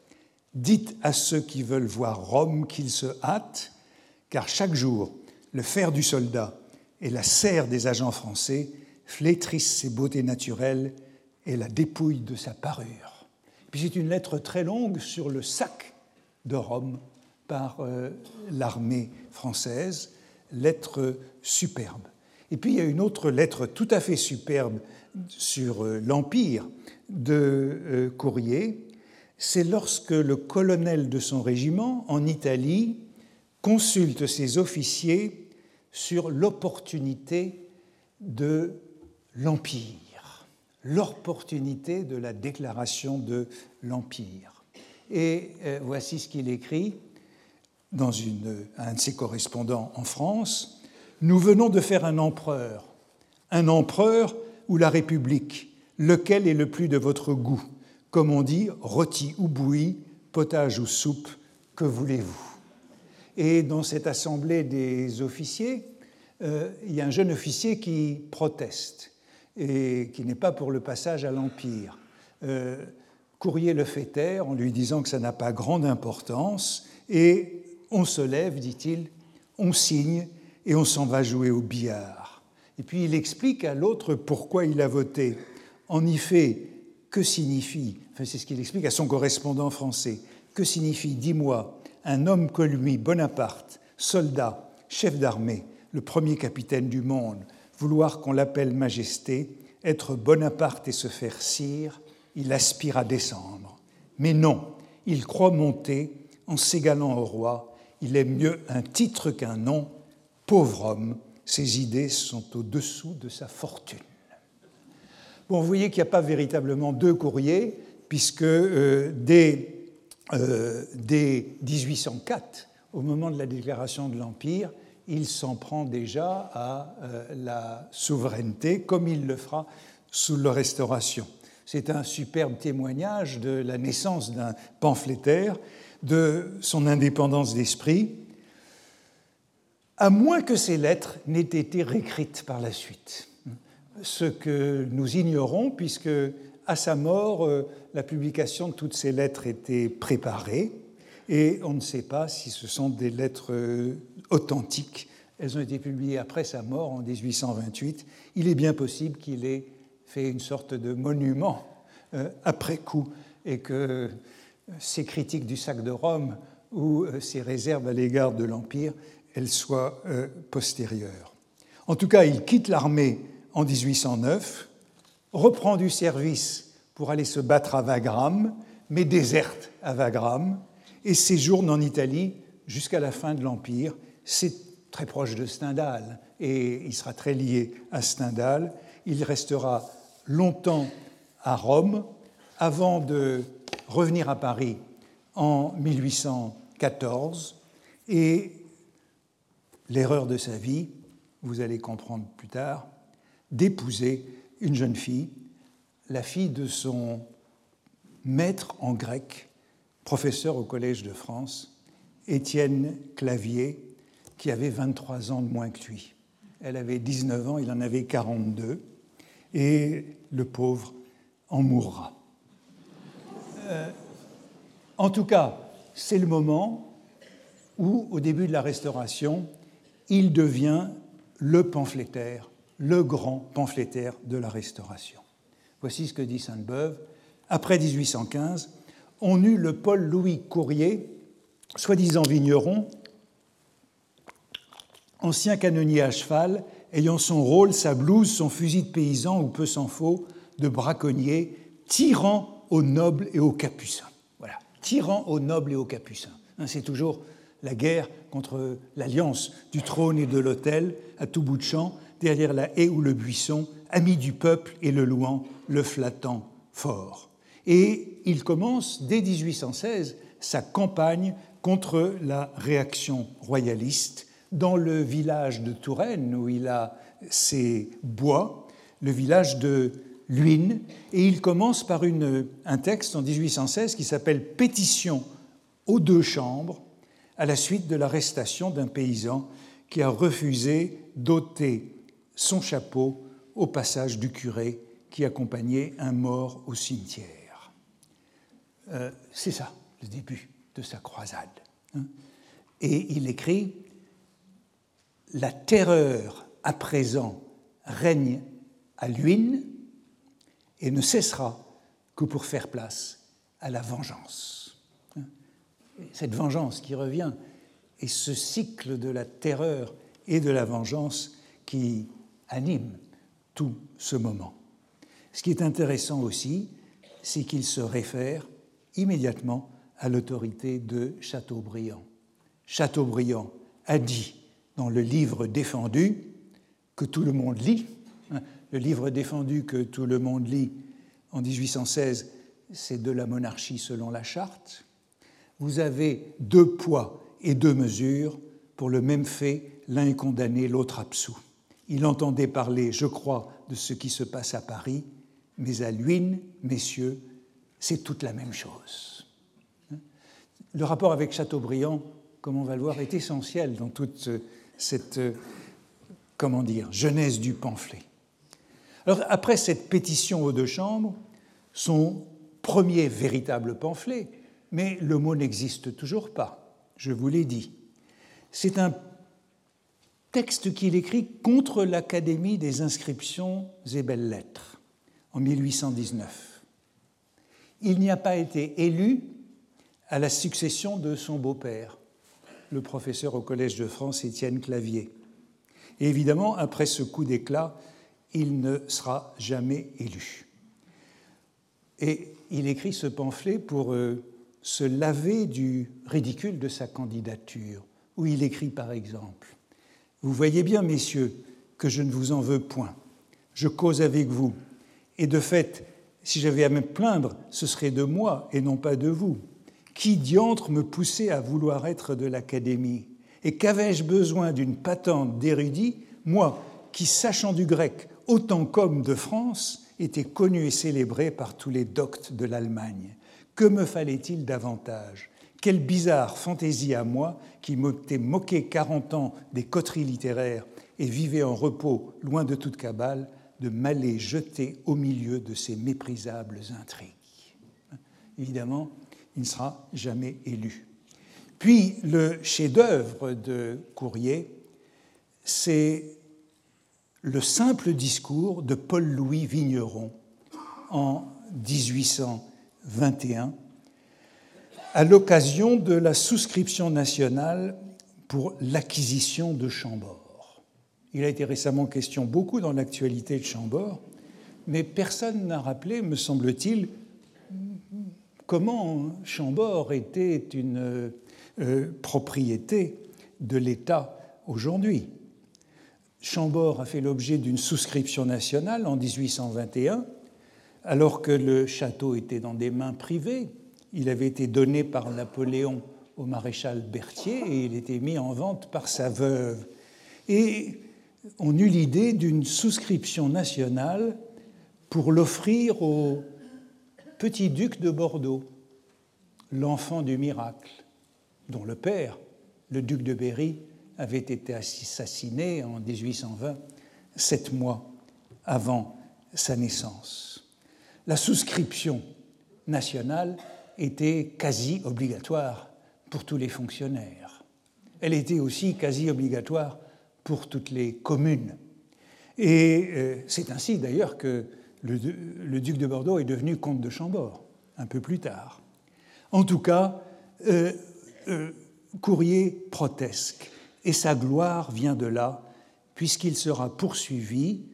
Dites à ceux qui veulent voir Rome qu'ils se hâtent, car chaque jour, le fer du soldat et la serre des agents français flétrissent ses beautés naturelles et la dépouillent de sa parure. Puis c'est une lettre très longue sur le sac de Rome par euh, l'armée française, lettre superbe. Et puis il y a une autre lettre tout à fait superbe sur euh, l'Empire de euh, Courrier, c'est lorsque le colonel de son régiment en Italie consulte ses officiers sur l'opportunité de l'Empire, l'opportunité de la déclaration de l'Empire. Et euh, voici ce qu'il écrit dans un de ses correspondants en France. Nous venons de faire un empereur, un empereur ou la République, lequel est le plus de votre goût? Comme on dit, rôti ou bouilli, potage ou soupe, que voulez-vous? Et dans cette assemblée des officiers, euh, il y a un jeune officier qui proteste et qui n'est pas pour le passage à l'Empire. Euh, Courrier le fait taire en lui disant que ça n'a pas grande importance et on se lève, dit-il, on signe et on s'en va jouer au billard. Et puis il explique à l'autre pourquoi il a voté. En effet, que signifie, c'est ce qu'il explique à son correspondant français, que signifie, dis-moi, un homme que lui, Bonaparte, soldat, chef d'armée, le premier capitaine du monde, vouloir qu'on l'appelle majesté, être Bonaparte et se faire sire, il aspire à descendre. Mais non, il croit monter en s'égalant au roi, il est mieux un titre qu'un nom, pauvre homme, ses idées sont au-dessous de sa fortune. Bon, vous voyez qu'il n'y a pas véritablement deux courriers, puisque euh, dès, 1804, euh, au moment de la déclaration de l'Empire, il s'en prend déjà à euh, la souveraineté, comme il le fera sous la Restauration. C'est un superbe témoignage de la naissance d'un pamphlétaire, de son indépendance d'esprit, à moins que ces lettres n'aient été réécrites par la suite. Ce que nous ignorons, puisque à sa mort, euh, la publication de toutes ces lettres était préparée, et on ne sait pas si ce sont des lettres euh, authentiques. Elles ont été publiées après sa mort en 1828. Il est bien possible qu'il ait fait une sorte de monument euh, après coup et que ces critiques du sac de Rome ou ses réserves à l'égard de l'Empire elle soit euh, postérieure. En tout cas, il quitte l'armée en 1809, reprend du service pour aller se battre à Wagram, mais déserte à Wagram et séjourne en Italie jusqu'à la fin de l'Empire. C'est très proche de Stendhal et il sera très lié à Stendhal. Il restera longtemps à Rome avant de revenir à Paris en 1814 et l'erreur de sa vie, vous allez comprendre plus tard, d'épouser une jeune fille, la fille de son maître en grec, professeur au Collège de France, Étienne Clavier, qui avait 23 ans de moins que lui. Elle avait 19 ans, il en avait 42, et le pauvre en mourra. Euh, en tout cas, c'est le moment où, au début de la Restauration, il devient le pamphlétaire, le grand pamphlétaire de la Restauration. Voici ce que dit Sainte-Beuve. Après 1815, on eut le Paul-Louis Courrier, soi-disant vigneron, ancien canonnier à cheval, ayant son rôle, sa blouse, son fusil de paysan, ou peu s'en faut, de braconnier, tirant aux nobles et aux capucins. Voilà, tirant aux nobles et aux capucins. Hein, c'est toujours la guerre contre l'alliance du trône et de l'autel à tout bout de champ, derrière la haie ou le buisson, ami du peuple et le louant, le flattant fort. Et il commence dès 1816 sa campagne contre la réaction royaliste dans le village de Touraine où il a ses bois, le village de Luynes, et il commence par une, un texte en 1816 qui s'appelle Pétition aux deux chambres à la suite de l'arrestation d'un paysan qui a refusé d'ôter son chapeau au passage du curé qui accompagnait un mort au cimetière. Euh, c'est ça, le début de sa croisade. Hein. Et il écrit La terreur à présent règne à Luynes et ne cessera que pour faire place à la vengeance. cette vengeance qui revient, et ce cycle de la terreur et de la vengeance qui anime tout ce moment. Ce qui est intéressant aussi, c'est qu'il se réfère immédiatement à l'autorité de Chateaubriand. Chateaubriand a dit dans le livre défendu que tout le monde lit, hein, le livre défendu que tout le monde lit en 1816, c'est de la monarchie selon la charte. Vous avez deux poids et deux mesures pour le même fait, l'un est condamné, l'autre absous. Il entendait parler, je crois, de ce qui se passe à Paris, mais à Luynes, messieurs, c'est toute la même chose. Le rapport avec Chateaubriand, comme on va le voir, est essentiel dans toute cette, comment dire, genèse du pamphlet. Alors, après cette pétition aux deux chambres, son premier véritable pamphlet, mais le mot n'existe toujours pas, je vous l'ai dit. C'est un texte qu'il écrit contre l'Académie des inscriptions et belles-lettres en 1819. Il n'y a pas été élu à la succession de son beau-père, le professeur au Collège de France Étienne Clavier. Et évidemment, après ce coup d'éclat, il ne sera jamais élu. Et il écrit ce pamphlet pour euh, se laver du ridicule de sa candidature, où il écrit par exemple vous voyez bien, messieurs, que je ne vous en veux point. Je cause avec vous. Et de fait, si j'avais à me plaindre, ce serait de moi et non pas de vous. Qui diantre me poussait à vouloir être de l'Académie? Et qu'avais-je besoin d'une patente d'érudit, moi qui, sachant du grec autant qu'homme de France, était connu et célébré par tous les doctes de l'Allemagne Que me fallait-il davantage? Quelle bizarre fantaisie à moi qui m'étais moqué 40 ans des coteries littéraires et vivais en repos, loin de toute cabale, de m'aller jeter au milieu de ces méprisables intrigues. Évidemment, il ne sera jamais élu. Puis le chef-d'œuvre de Courrier, c'est le simple discours de Paul-Louis Vigneron en 1821 à l'occasion de la souscription nationale pour l'acquisition de Chambord. Il a été récemment question beaucoup dans l'actualité de Chambord, mais personne n'a rappelé, me semble-t-il, comment Chambord était une euh, propriété de l'État aujourd'hui. Chambord a fait l'objet d'une souscription nationale en 1821, alors que le château était dans des mains privées, il avait été donné par Napoléon au maréchal Berthier et il était mis en vente par sa veuve. Et on eut l'idée d'une souscription nationale pour l'offrir au petit duc de Bordeaux, l'enfant du miracle, dont le père, le duc de Berry, avait été assassiné en 1820, sept mois avant sa naissance. La souscription nationale était quasi obligatoire pour tous les fonctionnaires. Elle était aussi quasi obligatoire pour toutes les communes. Et euh, c'est ainsi d'ailleurs que le, duc de Bordeaux est devenu comte de Chambord, un peu plus tard. En tout cas, euh, euh, Courrier proteste, et sa gloire vient de là, puisqu'il sera poursuivi,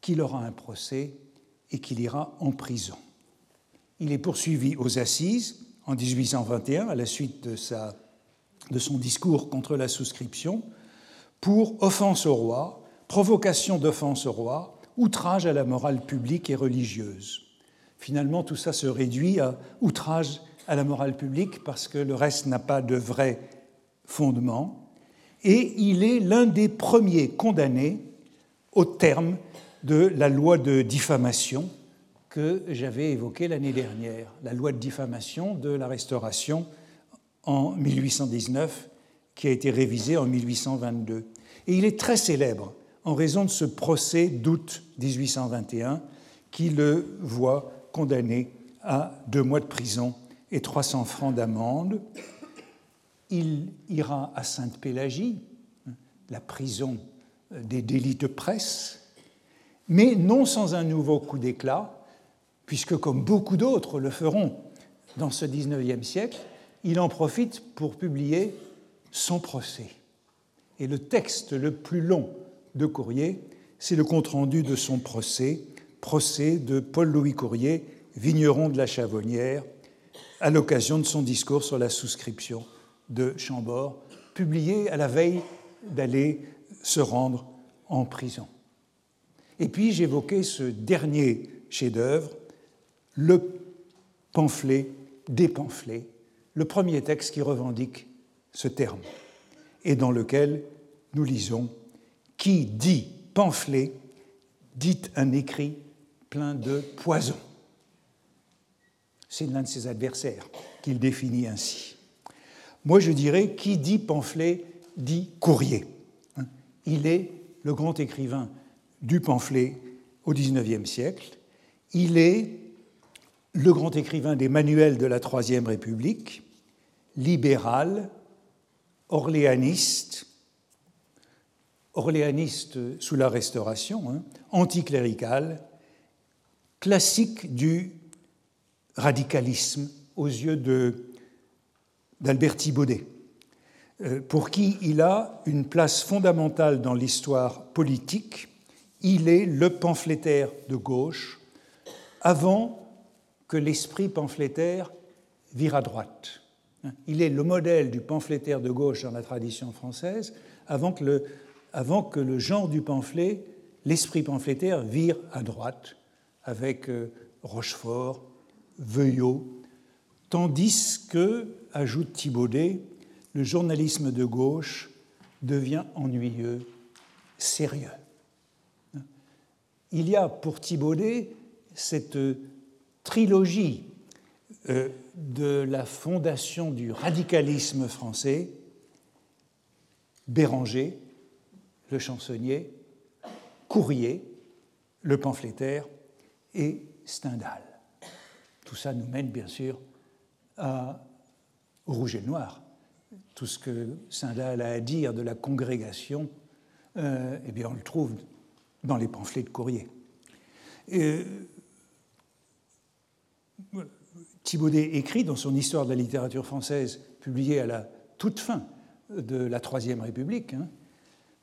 qu'il aura un procès et qu'il ira en prison. Il est poursuivi aux assises en 1821 à la suite de, son discours contre la souscription pour offense au roi, provocation d'offense au roi, outrage à la morale publique et religieuse. Finalement, tout ça se réduit à outrage à la morale publique parce que le reste n'a pas de vrai fondement. Et il est l'un des premiers condamnés au terme de la loi de diffamation que j'avais évoqué l'année dernière, la loi de diffamation de la Restauration en 1819, qui a été révisée en 1822. Et il est très célèbre en raison de ce procès d'août 1821 qui le voit condamné à deux mois de prison et 300 francs d'amende. Il ira à Sainte-Pélagie, la prison des délits de presse, mais non sans un nouveau coup d'éclat, puisque comme beaucoup d'autres le feront dans ce XIXe siècle, il en profite pour publier son procès. Et le texte le plus long de Courrier, c'est le compte-rendu de son procès, procès de Paul-Louis Courrier, vigneron de la Chavonnière, à l'occasion de son discours sur la souscription de Chambord, publié à la veille d'aller se rendre en prison. Et puis j'évoquais ce dernier chef-d'œuvre, le pamphlet des pamphlets, le premier texte qui revendique ce terme, et dans lequel nous lisons Qui dit pamphlet dit un écrit plein de poison. C'est l'un de ses adversaires qu'il définit ainsi. Moi, je dirais qui dit pamphlet dit courrier. Hein. Il est le grand écrivain du pamphlet au XIXe siècle. Il est le grand écrivain des manuels de la Troisième République, libéral, orléaniste, orléaniste sous la Restauration, hein, anticlérical, classique du radicalisme aux yeux d'Albert Thibaudet, euh, pour qui il a une place fondamentale dans l'histoire politique. Il est le pamphlétaire de gauche avant que l'esprit pamphlétaire vire à droite. Il est le modèle du pamphlétaire de gauche dans la tradition française avant que le, genre du pamphlet, l'esprit pamphlétaire, vire à droite avec euh, Rochefort, Veuillot, tandis que, ajoute Thibaudet, le journalisme de gauche devient ennuyeux, sérieux. Il y a pour Thibaudet cette trilogie euh, de la fondation du radicalisme français, Béranger, le chansonnier, Courrier, le pamphlétaire, et Stendhal. Tout ça nous mène bien sûr à Rouge et Noir. Tout ce que Stendhal a à dire de la congrégation, euh, eh bien on le trouve dans les pamphlets de Courrier. Thibaudet écrit dans son Histoire de la littérature française, publiée à la toute fin de la Troisième République,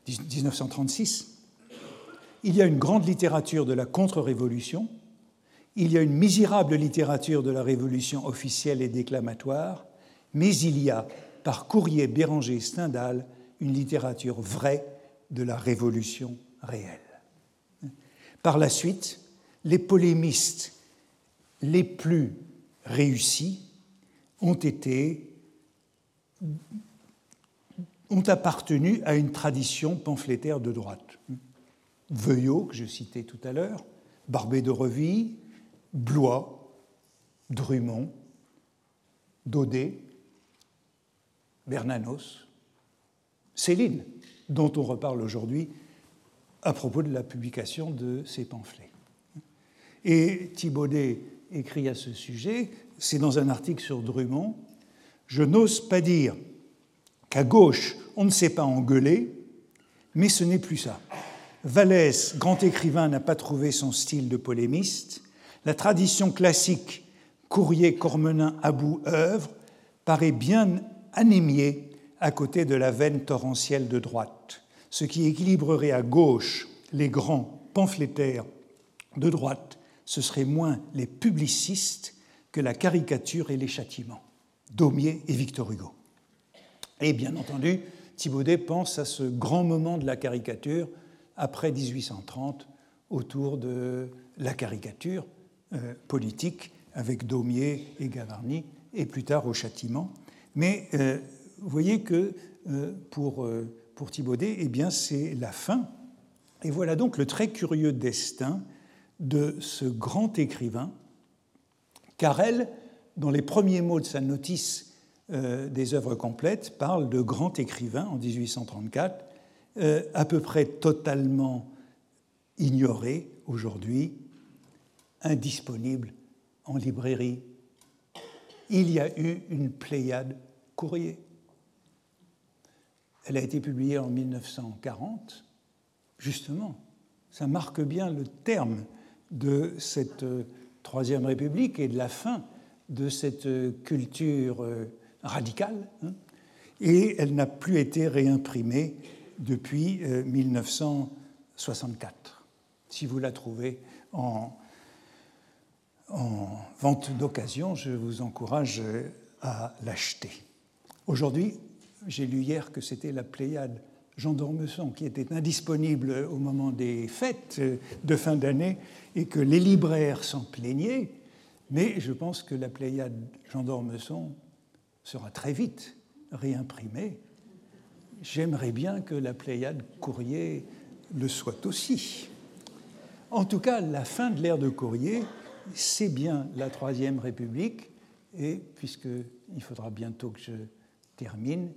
1936, hein, il y a une grande littérature de la contre-révolution, il y a une misérable littérature de la Révolution officielle et déclamatoire, mais il y a, par courrier Béranger Stendhal, une littérature vraie de la Révolution réelle. Par la suite, les polémistes les plus réussis ont été ont appartenu à une tradition pamphlétaire de droite. Veuillot, que je citais tout à l'heure, Barbé de Reville, Blois, Drummond, Daudet, Bernanos, Céline, dont on reparle aujourd'hui à propos de la publication de ces pamphlets. Et Thibaudet écrit à ce sujet, c'est dans un article sur Drummond, Je n'ose pas dire qu'à gauche, on ne sait pas engueuler, mais ce n'est plus ça. Vallès, grand écrivain, n'a pas trouvé son style de polémiste. La tradition classique Courrier, Cormenin, Abou, œuvre paraît bien anémiée à côté de la veine torrentielle de droite, ce qui équilibrerait à gauche les grands pamphlétaires de droite ce serait moins les publicistes que la caricature et les châtiments, Daumier et Victor Hugo. Et bien entendu, Thibaudet pense à ce grand moment de la caricature après 1830 autour de la caricature euh, politique avec Daumier et Gavarni et plus tard au châtiment. Mais euh, vous voyez que euh, pour, pour Thibaudet, eh bien, c'est la fin. Et voilà donc le très curieux destin de ce grand écrivain, car elle, dans les premiers mots de sa notice euh, des œuvres complètes, parle de grand écrivain en 1834, euh, à peu près totalement ignoré aujourd'hui, indisponible en librairie. Il y a eu une Pléiade courrier. Elle a été publiée en 1940, justement. Ça marque bien le terme de cette euh, Troisième République et de la fin de cette euh, culture euh, radicale, hein, et elle n'a plus été réimprimée depuis 1964. Euh, si vous la trouvez en, en vente d'occasion, je vous encourage à l'acheter. Aujourd'hui, j'ai lu hier que c'était la Pléiade Jean d'Ormesson qui était indisponible au moment des fêtes de fin d'année et que les libraires s'en plaignaient, mais je pense que la Pléiade Jean sera très vite réimprimée. J'aimerais bien que la Pléiade Courrier le soit aussi. En tout cas, la fin de l'ère de Courrier, c'est bien la Troisième République, et puisqu'il faudra bientôt que je termine,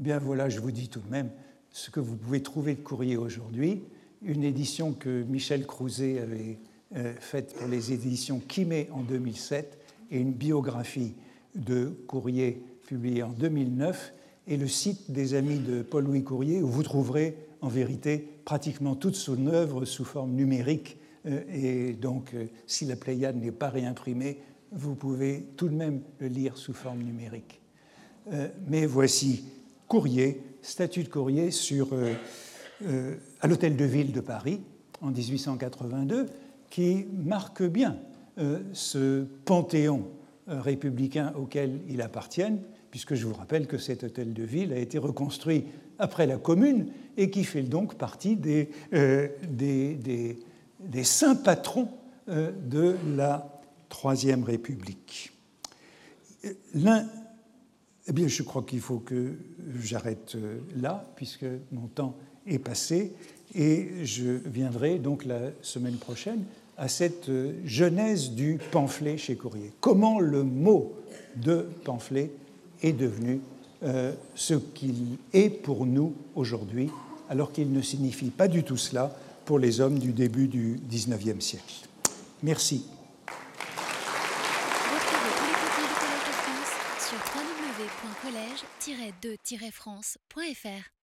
eh bien voilà, je vous dis tout de même ce que vous pouvez trouver de Courrier aujourd'hui, une édition que Michel Crouzet avait euh, faite pour les éditions Kimé en 2007 et une biographie de Courrier publiée en 2009 et le site des amis de Paul-Louis Courrier où vous trouverez en vérité pratiquement toute son œuvre sous forme numérique euh, et donc euh, si la Pléiade n'est pas réimprimée, vous pouvez tout de même le lire sous forme numérique. Mais voici Courrier, statut de Courrier sur euh, à l'Hôtel de Ville de Paris en 1882, qui marque bien euh, ce panthéon euh, républicain auquel il appartient, puisque je vous rappelle que cet hôtel de ville a été reconstruit après la Commune et qui fait donc partie des, saints patrons de la Troisième République. Eh bien, je crois qu'il faut que j'arrête là, puisque mon temps est passé et je viendrai donc la semaine prochaine à cette euh, genèse du pamphlet chez Courrier. Comment le mot de pamphlet est devenu euh, ce qu'il est pour nous aujourd'hui, alors qu'il ne signifie pas du tout cela pour les hommes du début du XIXe siècle. Merci. Retrouvez